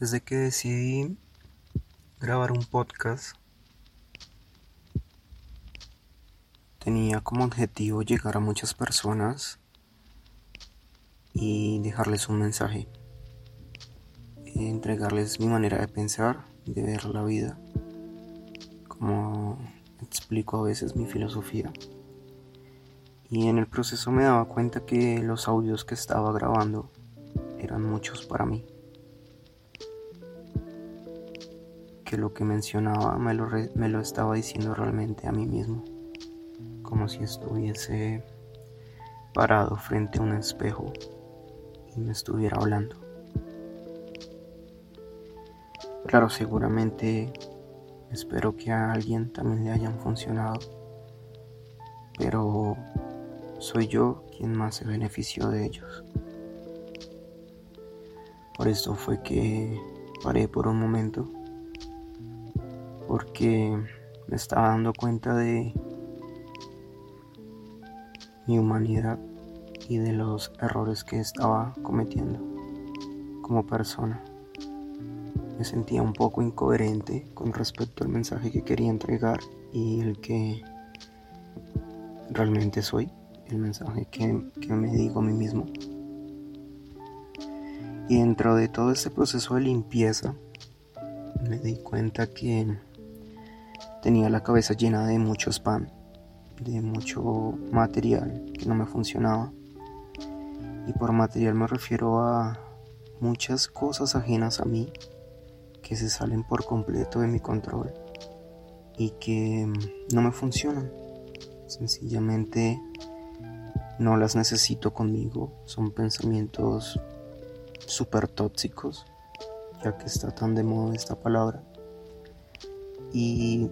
Desde que decidí grabar un podcast, tenía como objetivo llegar a muchas personas y dejarles un mensaje, entregarles mi manera de pensar, de ver la vida, como explico a veces mi filosofía. Y en el proceso me daba cuenta que los audios que estaba grabando eran muchos para mí. Que lo que mencionaba me lo, me lo estaba diciendo realmente a mí mismo, como si estuviese parado frente a un espejo y me estuviera hablando. Claro, seguramente espero que a alguien también le hayan funcionado, pero soy yo quien más se benefició de ellos. Por esto fue que paré por un momento porque me estaba dando cuenta de mi humanidad y de los errores que estaba cometiendo como persona. Me sentía un poco incoherente con respecto al mensaje que quería entregar y el que realmente soy, el mensaje que, que me digo a mí mismo. Y dentro de todo este proceso de limpieza, me di cuenta que Tenía la cabeza llena de mucho spam, de mucho material que no me funcionaba. Y por material me refiero a muchas cosas ajenas a mí que se salen por completo de mi control y que mm, no me funcionan. Sencillamente no las necesito conmigo. Son pensamientos súper tóxicos, ya que está tan de moda esta palabra. Y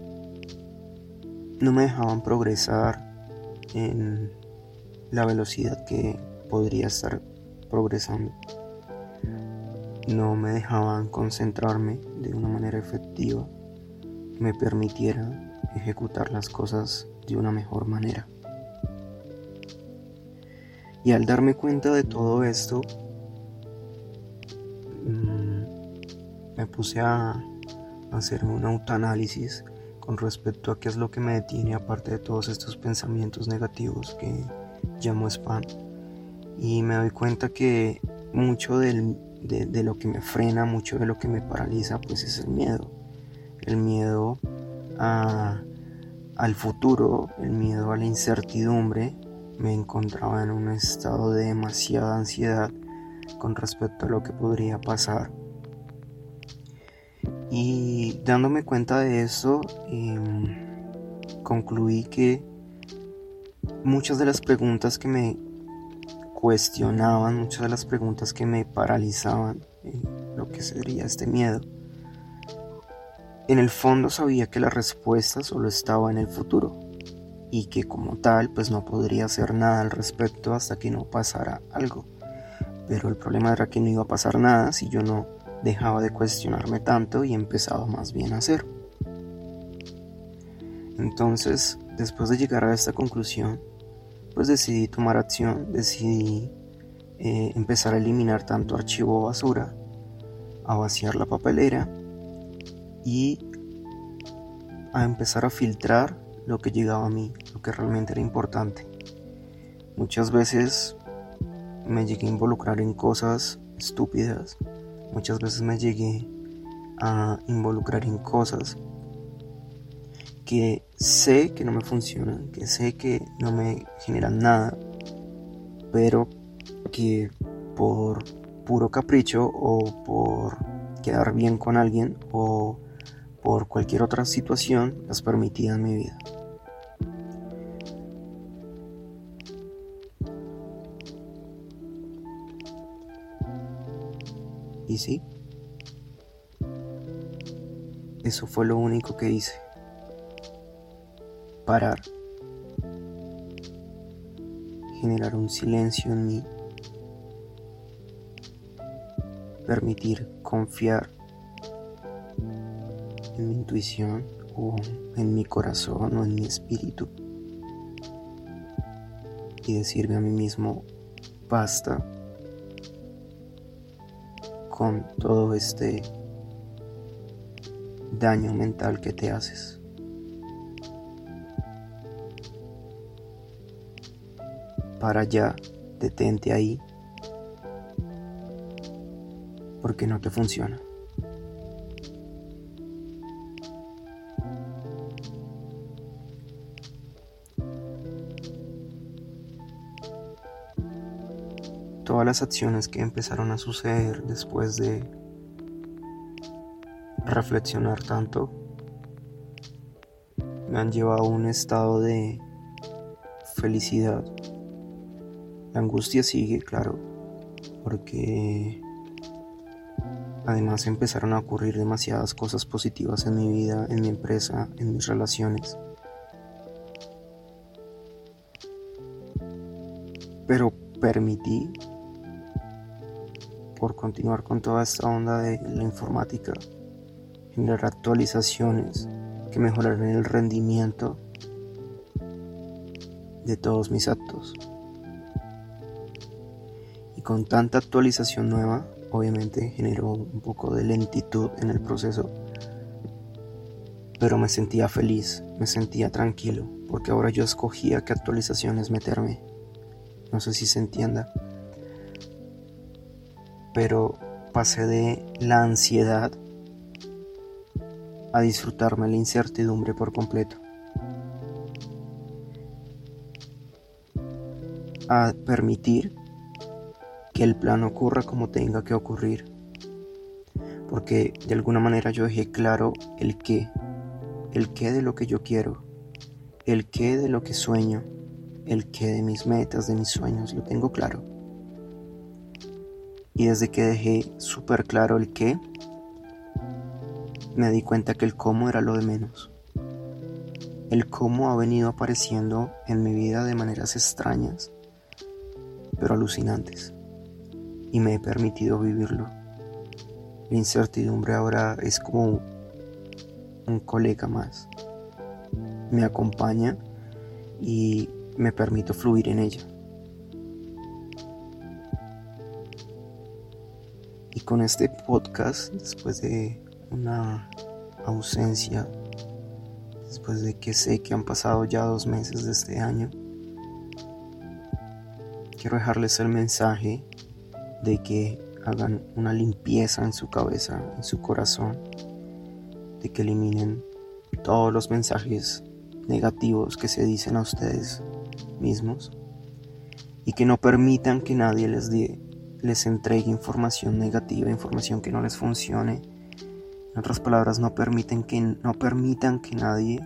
no me dejaban progresar en la velocidad que podría estar progresando. No me dejaban concentrarme de una manera efectiva me permitiera ejecutar las cosas de una mejor manera. Y al darme cuenta de todo esto, mm, me puse a hacer un autoanálisis con respecto a qué es lo que me detiene aparte de todos estos pensamientos negativos que llamo spam. Y me doy cuenta que mucho de, lo que me frena, mucho de lo que me paraliza, pues es el miedo. El miedo al futuro, el miedo a la incertidumbre. Me encontraba en un estado de demasiada ansiedad con respecto a lo que podría pasar y dándome cuenta de eso, em, concluí que muchas de las preguntas que me cuestionaban, muchas de las preguntas que me paralizaban, eh, lo que sería este miedo, en el fondo sabía que la respuesta solo estaba en el futuro y que como tal pues no podría hacer nada al respecto hasta que no pasara algo. Pero el problema era que no iba a pasar nada si yo no dejaba de cuestionarme tanto y empezaba más bien a hacer. Entonces, después de llegar a esta conclusión, pues decidí tomar acción, decidí eh, empezar a eliminar tanto archivo basura, a vaciar la papelera y a empezar a filtrar lo que llegaba a mí, lo que realmente era importante. Muchas veces me llegué a involucrar en cosas estúpidas Muchas veces me llegué a involucrar en cosas que sé que no me funcionan, que sé que no me generan nada, pero que por puro capricho o por quedar bien con alguien o por cualquier otra situación las permitía en mi vida. Y sí, eso fue lo único que hice. Parar. Generar un silencio en mí. Permitir confiar en mi intuición o en mi corazón o en mi espíritu. Y decirme a mí mismo, basta con todo este daño mental que te haces. Para allá, detente ahí, porque no te funciona. Acciones que empezaron a suceder después de reflexionar tanto me han llevado a un estado de felicidad. La angustia sigue, claro, porque además empezaron a ocurrir demasiadas cosas positivas en mi vida, en mi empresa, en mis relaciones. Pero permití por continuar con toda esta onda de la informática, generar actualizaciones que mejoraran el rendimiento de todos mis actos. Y con tanta actualización nueva, obviamente generó un poco de lentitud en el proceso, pero me sentía feliz, me sentía tranquilo, porque ahora yo escogía qué actualizaciones meterme. No sé si se entienda pero pasé de la ansiedad a disfrutarme la incertidumbre por completo. A permitir que el plan ocurra como tenga que ocurrir. Porque de alguna manera yo dejé claro el qué, el qué de lo que yo quiero, el qué de lo que sueño, el qué de mis metas, de mis sueños, lo tengo claro. Y desde que dejé súper claro el qué, me di cuenta que el cómo era lo de menos. El cómo ha venido apareciendo en mi vida de maneras extrañas, pero alucinantes. Y me he permitido vivirlo. La incertidumbre ahora es como un colega más. Me acompaña y me permito fluir en ella. Con este podcast, después de una ausencia, después de que sé que han pasado ya dos meses de este año, quiero dejarles el mensaje de que hagan una limpieza en su cabeza, en su corazón, de que eliminen todos los mensajes negativos que se dicen a ustedes mismos y que no permitan que nadie les dé les entregue información negativa, información que no les funcione. En otras palabras, no, permiten que, no permitan que nadie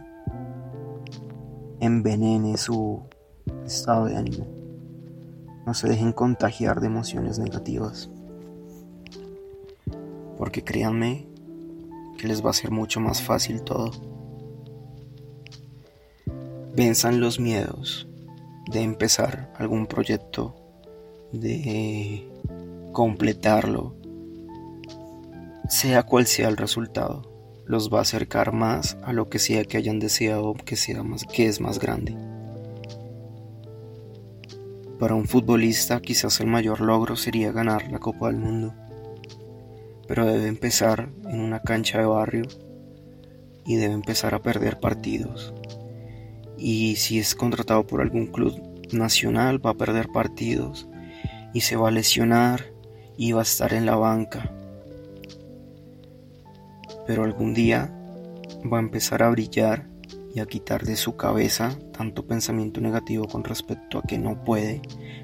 envenene su estado de ánimo. No se dejen contagiar de emociones negativas. Porque créanme que les va a ser mucho más fácil todo. Venzan los miedos de empezar algún proyecto, de completarlo, sea cual sea el resultado, los va a acercar más a lo que sea que hayan deseado que sea más que es más grande. Para un futbolista quizás el mayor logro sería ganar la Copa del Mundo, pero debe empezar en una cancha de barrio y debe empezar a perder partidos. Y si es contratado por algún club nacional va a perder partidos y se va a lesionar iba a estar en la banca. Pero algún día va a empezar a brillar y a quitar de su cabeza tanto pensamiento negativo con respecto a que no puede,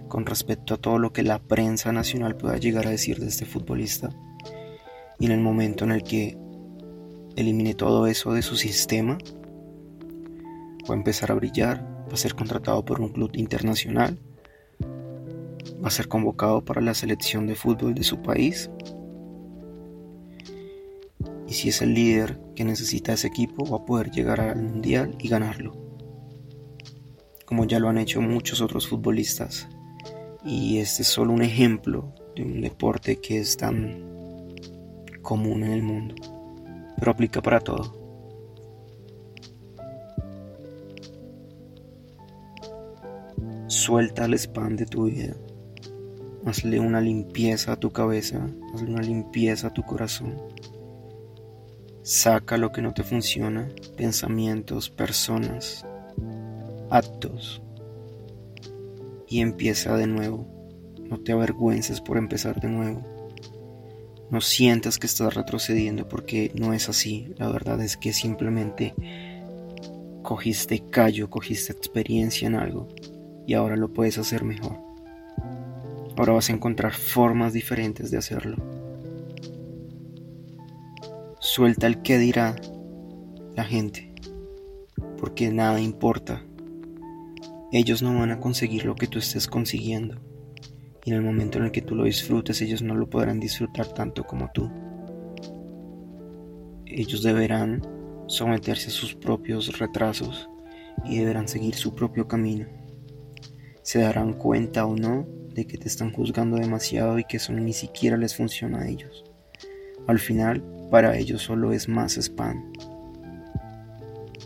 con respecto a todo lo que la prensa nacional pueda llegar a decir de este futbolista. Y en el momento en el que elimine todo eso de su sistema, va a empezar a brillar, va a ser contratado por un club internacional a ser convocado para la selección de fútbol de su país. Y si es el líder que necesita ese equipo, va a poder llegar al mundial y ganarlo. Como ya lo han hecho muchos otros futbolistas. Y este es solo un ejemplo de un deporte que es tan común en el mundo. Pero aplica para todo. Suelta el spam de tu vida Hazle una limpieza a tu cabeza, hazle una limpieza a tu corazón. Saca lo que no te funciona, pensamientos, personas, actos. Y empieza de nuevo. No te avergüences por empezar de nuevo. No sientas que estás retrocediendo porque no es así. La verdad es que simplemente cogiste callo, cogiste experiencia en algo y ahora lo puedes hacer mejor. Ahora vas a encontrar formas diferentes de hacerlo. Suelta el que dirá la gente, porque nada importa. Ellos no van a conseguir lo que tú estés consiguiendo. Y en el momento en el que tú lo disfrutes, ellos no lo podrán disfrutar tanto como tú. Ellos deberán someterse a sus propios retrasos y deberán seguir su propio camino. Se darán cuenta o no de que te están juzgando demasiado y que eso ni siquiera les funciona a ellos. Al final, para ellos solo es más spam,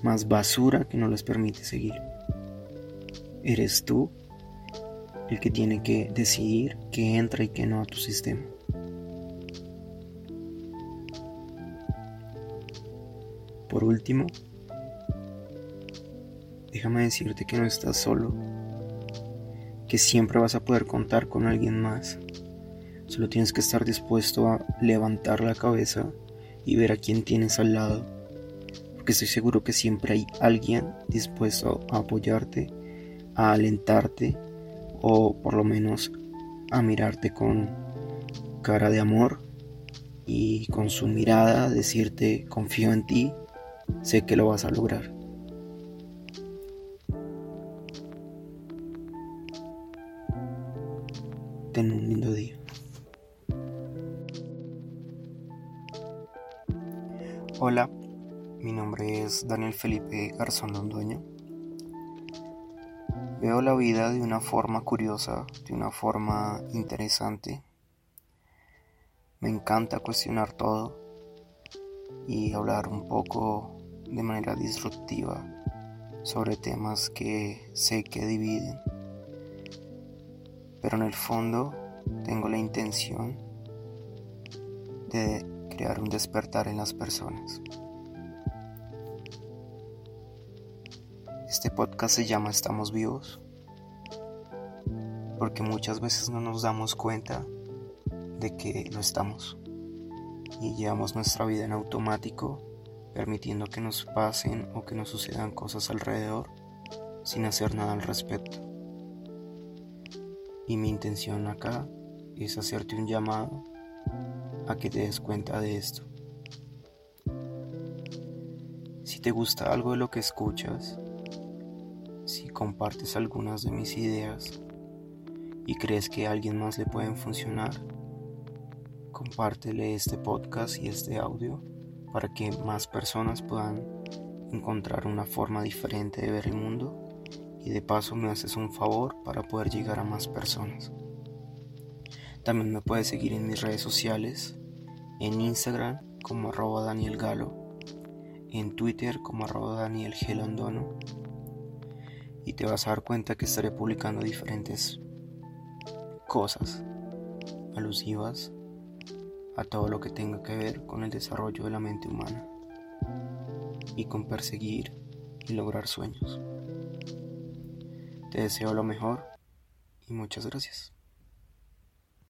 más basura que no les permite seguir. Eres tú el que tiene que decidir qué entra y qué no a tu sistema. Por último, déjame decirte que no estás solo que siempre vas a poder contar con alguien más. Solo tienes que estar dispuesto a levantar la cabeza y ver a quién tienes al lado. Porque estoy seguro que siempre hay alguien dispuesto a apoyarte, a alentarte o por lo menos a mirarte con cara de amor y con su mirada decirte confío en ti, sé que lo vas a lograr. Ten un lindo día. Hola, mi nombre es Daniel Felipe Garzón Londoño. Veo la vida de una forma curiosa, de una forma interesante. Me encanta cuestionar todo y hablar un poco de manera disruptiva sobre temas que sé que dividen pero en el fondo tengo la intención de crear un despertar en las personas. Este podcast se llama Estamos vivos porque muchas veces no nos damos cuenta de que lo estamos y llevamos nuestra vida en automático permitiendo que nos pasen o que nos sucedan cosas alrededor sin hacer nada al respecto. Y mi intención acá es hacerte un llamado a que te des cuenta de esto. Si te gusta algo de lo que escuchas, si compartes algunas de mis ideas y crees que a alguien más le pueden funcionar, compártele este podcast y este audio para que más personas puedan encontrar una forma diferente de ver el mundo y de paso me haces un favor para poder llegar a más personas. También me puedes seguir en mis redes sociales, en Instagram como arroba Daniel Galo, en Twitter como arroba Daniel Gelondono y te vas a dar cuenta que estaré publicando diferentes cosas alusivas a todo lo que tenga que ver con el desarrollo de la mente humana y con perseguir y lograr sueños. Te deseo lo mejor y muchas gracias.